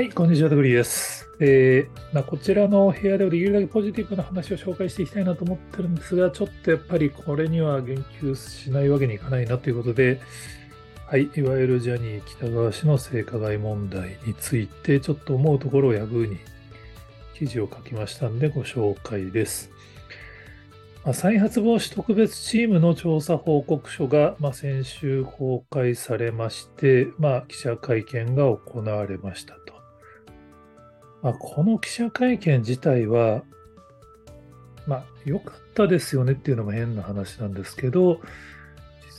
はい、こんにちは、グリーです。えーまあ、こちらの部屋ではできるだけポジティブな話を紹介していきたいなと思ってるんですが、ちょっとやっぱりこれには言及しないわけにいかないなということで、はい、いわゆるジャニー喜多川氏の性加害問題について、ちょっと思うところをヤフーに記事を書きましたんで、ご紹介です。まあ、再発防止特別チームの調査報告書が、まあ、先週公開されまして、まあ、記者会見が行われました。まあ、この記者会見自体は、まあ、良かったですよねっていうのも変な話なんですけど、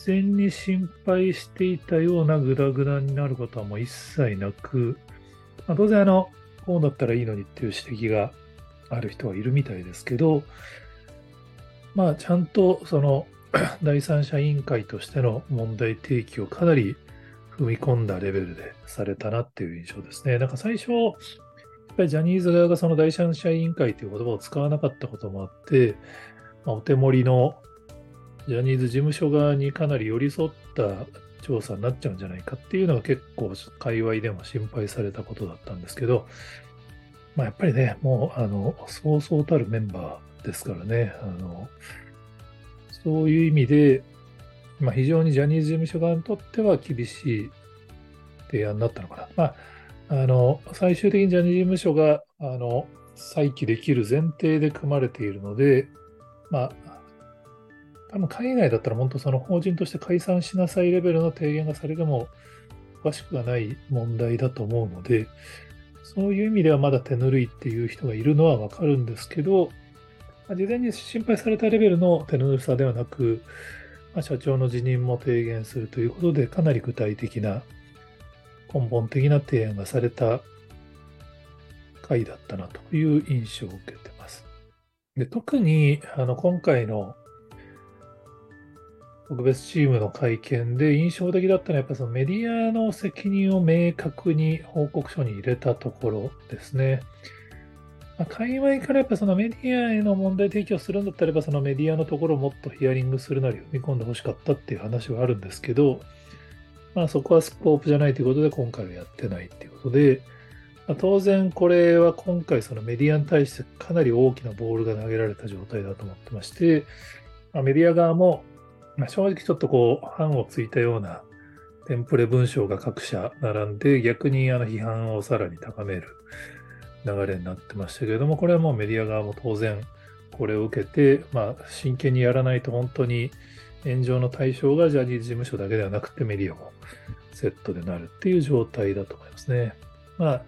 事前に心配していたようなグダグダになることはもう一切なく、まあ、当然あの、こうだったらいいのにっていう指摘がある人はいるみたいですけど、まあ、ちゃんとその 第三者委員会としての問題提起をかなり踏み込んだレベルでされたなっていう印象ですね。なんか最初、やっぱりジャニーズ側がその第三者委員会という言葉を使わなかったこともあって、まあ、お手盛りのジャニーズ事務所側にかなり寄り添った調査になっちゃうんじゃないかっていうのが結構界隈でも心配されたことだったんですけど、まあ、やっぱりね、もうあのそうそうたるメンバーですからね、あのそういう意味で、まあ、非常にジャニーズ事務所側にとっては厳しい提案になったのかな。まああの、最終的にジャニーズ事務所が、あの、再起できる前提で組まれているので、まあ、多分海外だったら本当その法人として解散しなさいレベルの提言がされてもおかしくはない問題だと思うので、そういう意味ではまだ手ぬるいっていう人がいるのはわかるんですけど、まあ、事前に心配されたレベルの手ぬるさではなく、まあ、社長の辞任も提言するということで、かなり具体的な根本的な提案がされた回だったなという印象を受けてます。で特にあの今回の特別チームの会見で印象的だったのは、やっぱそのメディアの責任を明確に報告書に入れたところですね。まあ、界隈からやっぱそのメディアへの問題提起をするんだったらば、そのメディアのところをもっとヒアリングするなり踏み込んでほしかったっていう話はあるんですけど、まあ、そこはスコープじゃないということで今回はやってないということで、まあ、当然これは今回そのメディアに対してかなり大きなボールが投げられた状態だと思ってまして、まあ、メディア側も、まあ、正直ちょっとこう、範をついたようなテンプレ文章が各社並んで、逆にあの批判をさらに高める流れになってましたけれども、これはもうメディア側も当然これを受けて、まあ、真剣にやらないと本当に炎上の対象がジャニーズ事務所だけではなくてメディアもセットでなるっていう状態だと思いますね。まあ、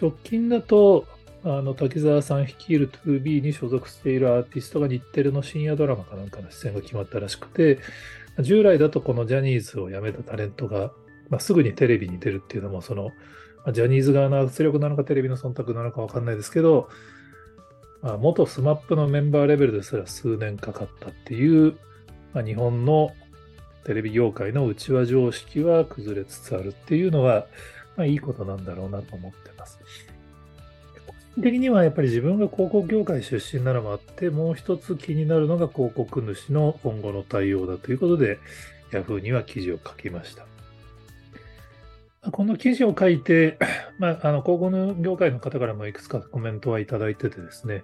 直近だと、あの滝沢さん率いる 2B に所属しているアーティストが日テレの深夜ドラマかなんかの出演が決まったらしくて、従来だとこのジャニーズを辞めたタレントが、まあ、すぐにテレビに出るっていうのも、その、ジャニーズ側の圧力なのかテレビの忖度なのかわかんないですけど、まあ、元 SMAP のメンバーレベルですら数年かかったっていう、まあ、日本のテレビ業界の内輪常識は崩れつつあるっていうのは、まあ、いいことなんだろうなと思ってます。個人的にはやっぱり自分が広告業界出身なのもあって、もう一つ気になるのが広告主の今後の対応だということで、Yahoo には記事を書きました。この記事を書いて、まあ、あの広告業界の方からもいくつかコメントはいただいててですね、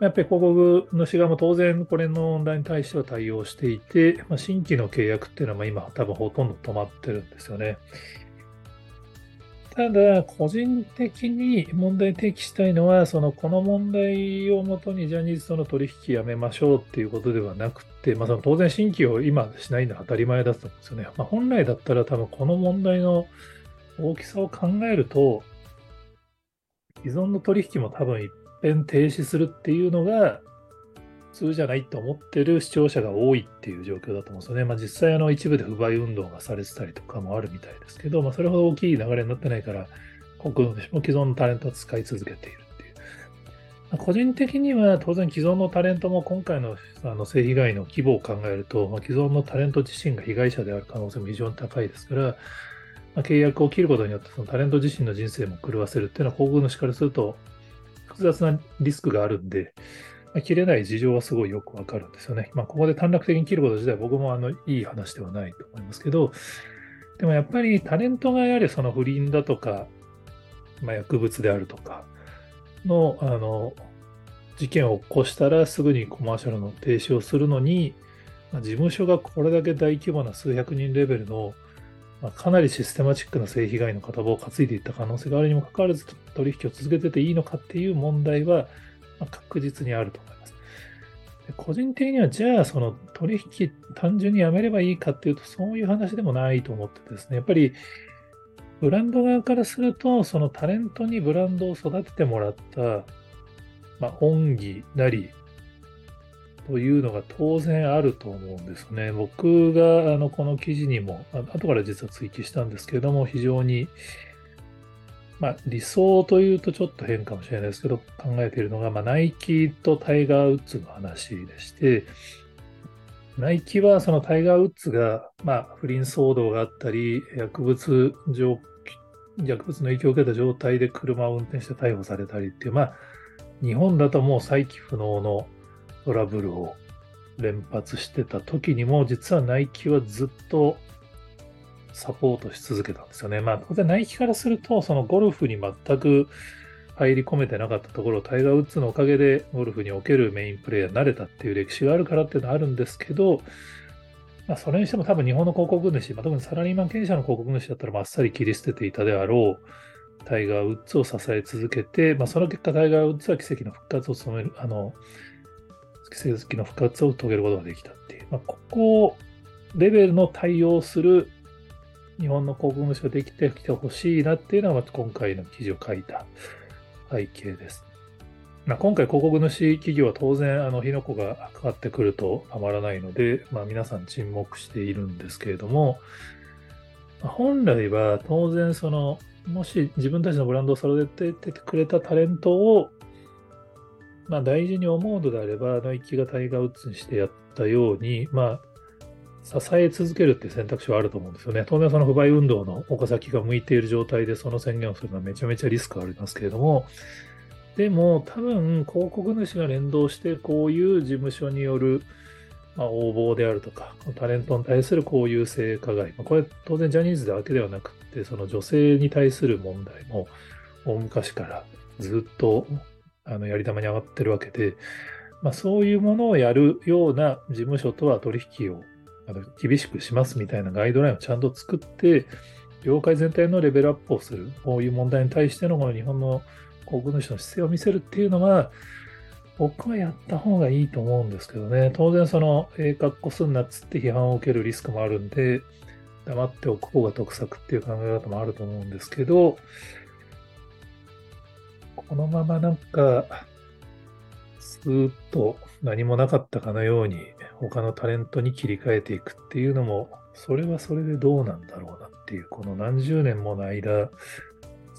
やっぱり広告主側も当然これの問題に対しては対応していて、まあ、新規の契約っていうのは今多分ほとんど止まってるんですよね。ただ、個人的に問題提起したいのは、そのこの問題をもとにジャニーズとの取引やめましょうっていうことではなくて、まあ、その当然新規を今しないのは当たり前だと思うんですよね。まあ、本来だったら多分この問題の大きさを考えると、既存の取引も多分一遍停止するっていうのが普通じゃないと思ってる視聴者が多いっていう状況だと思うんですよね。まあ、実際一部で不買運動がされてたりとかもあるみたいですけど、まあ、それほど大きい流れになってないから、国のも既存のタレントを使い続けているっていう。まあ、個人的には当然既存のタレントも今回のあの性被害の規模を考えると、まあ、既存のタレント自身が被害者である可能性も非常に高いですから、契約を切ることによってそのタレント自身の人生も狂わせるっていうのは、広告主からすると複雑なリスクがあるんで、まあ、切れない事情はすごいよくわかるんですよね。まあ、ここで短絡的に切ること自体、僕もあのいい話ではないと思いますけど、でもやっぱりタレントがやはりその不倫だとか、まあ、薬物であるとかの、あの、事件を起こしたらすぐにコマーシャルの停止をするのに、まあ、事務所がこれだけ大規模な数百人レベルの、まあ、かなりシステマチックな性被害の片棒を担いでいった可能性があるにもかかわらず取引を続けてていいのかっていう問題は、まあ、確実にあると思います。で個人的にはじゃあその取引単純にやめればいいかっていうとそういう話でもないと思ってですね、やっぱりブランド側からすると、そのタレントにブランドを育ててもらった、まあ、恩義なり、というのが当然あると思うんですね。僕があのこの記事にも、後から実は追記したんですけれども、非常に、まあ、理想というとちょっと変かもしれないですけど、考えているのが、まあ、ナイキとタイガー・ウッズの話でして、ナイキはそのタイガー・ウッズが、まあ、不倫騒動があったり、薬物上、薬物の影響を受けた状態で車を運転して逮捕されたりっていう、まあ、日本だともう再起不能のトラブルを連発してた時にも、実はナイキはずっとサポートし続けたんですよね。まあ、当然ナイキからすると、そのゴルフに全く入り込めてなかったところを、タイガー・ウッズのおかげでゴルフにおけるメインプレーヤーになれたっていう歴史があるからっていうのはあるんですけど、まあ、それにしても多分日本の広告主、まあ、特にサラリーマン経営者の広告主だったらまっさり切り捨てていたであろう、タイガー・ウッズを支え続けて、まあ、その結果、タイガー・ウッズは奇跡の復活を務める、あの、奇跡の復活を遂げることができたっていう、まあ、ここレベルの対応する日本の広告主ができてきてほしいなっていうのが、今回の記事を書いた背景です。まあ、今回、広告主企業は当然、あの、火の粉がかかってくるとたまらないので、まあ、皆さん沈黙しているんですけれども、まあ、本来は当然、その、もし自分たちのブランドを育ててくれたタレントを、まあ、大事に思うのであれば、ナイキがタイガー・ウッズにしてやったように、まあ、支え続けるっていう選択肢はあると思うんですよね。当然その不買運動の岡崎が向いている状態でその宣言をするのはめちゃめちゃリスクありますけれども、でも多分広告主が連動してこういう事務所による、まあ、応募であるとか、タレントに対するこういう性加害、まあ、これ当然ジャニーズだけではなくて、その女性に対する問題も大昔からずっとあのやり玉に上がってるわけで、まあ、そういうものをやるような事務所とは取引をあの厳しくしますみたいなガイドラインをちゃんと作って、業界全体のレベルアップをする、こういう問題に対してのこの日本の航空主の姿勢を見せるっていうのは、僕はやった方がいいと思うんですけどね。当然、その、ええ格好すんなっつって批判を受けるリスクもあるんで、黙っておく方が得策っていう考え方もあると思うんですけど、このままなんか、スーッと何もなかったかのように他のタレントに切り替えていくっていうのも、それはそれでどうなんだろうなっていう、この何十年もの間、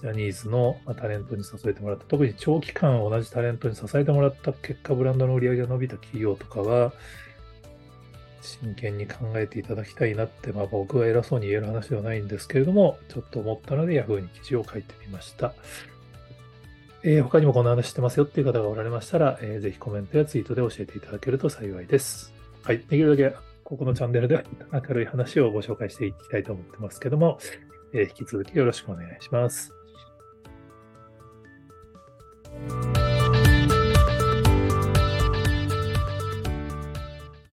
ジャニーズのタレントに支えてもらった、特に長期間同じタレントに支えてもらった結果、ブランドの売り上げが伸びた企業とかは、真剣に考えていただきたいなって、まあ、僕は偉そうに言える話ではないんですけれども、ちょっと思ったので Yahoo に記事を書いてみました。えー、他にもこんな話してますよっていう方がおられましたら、えー、ぜひコメントやツイートで教えていただけると幸いです。はい。できるだけここのチャンネルでは明るい話をご紹介していきたいと思ってますけども、えー、引き続きよろしくお願いします。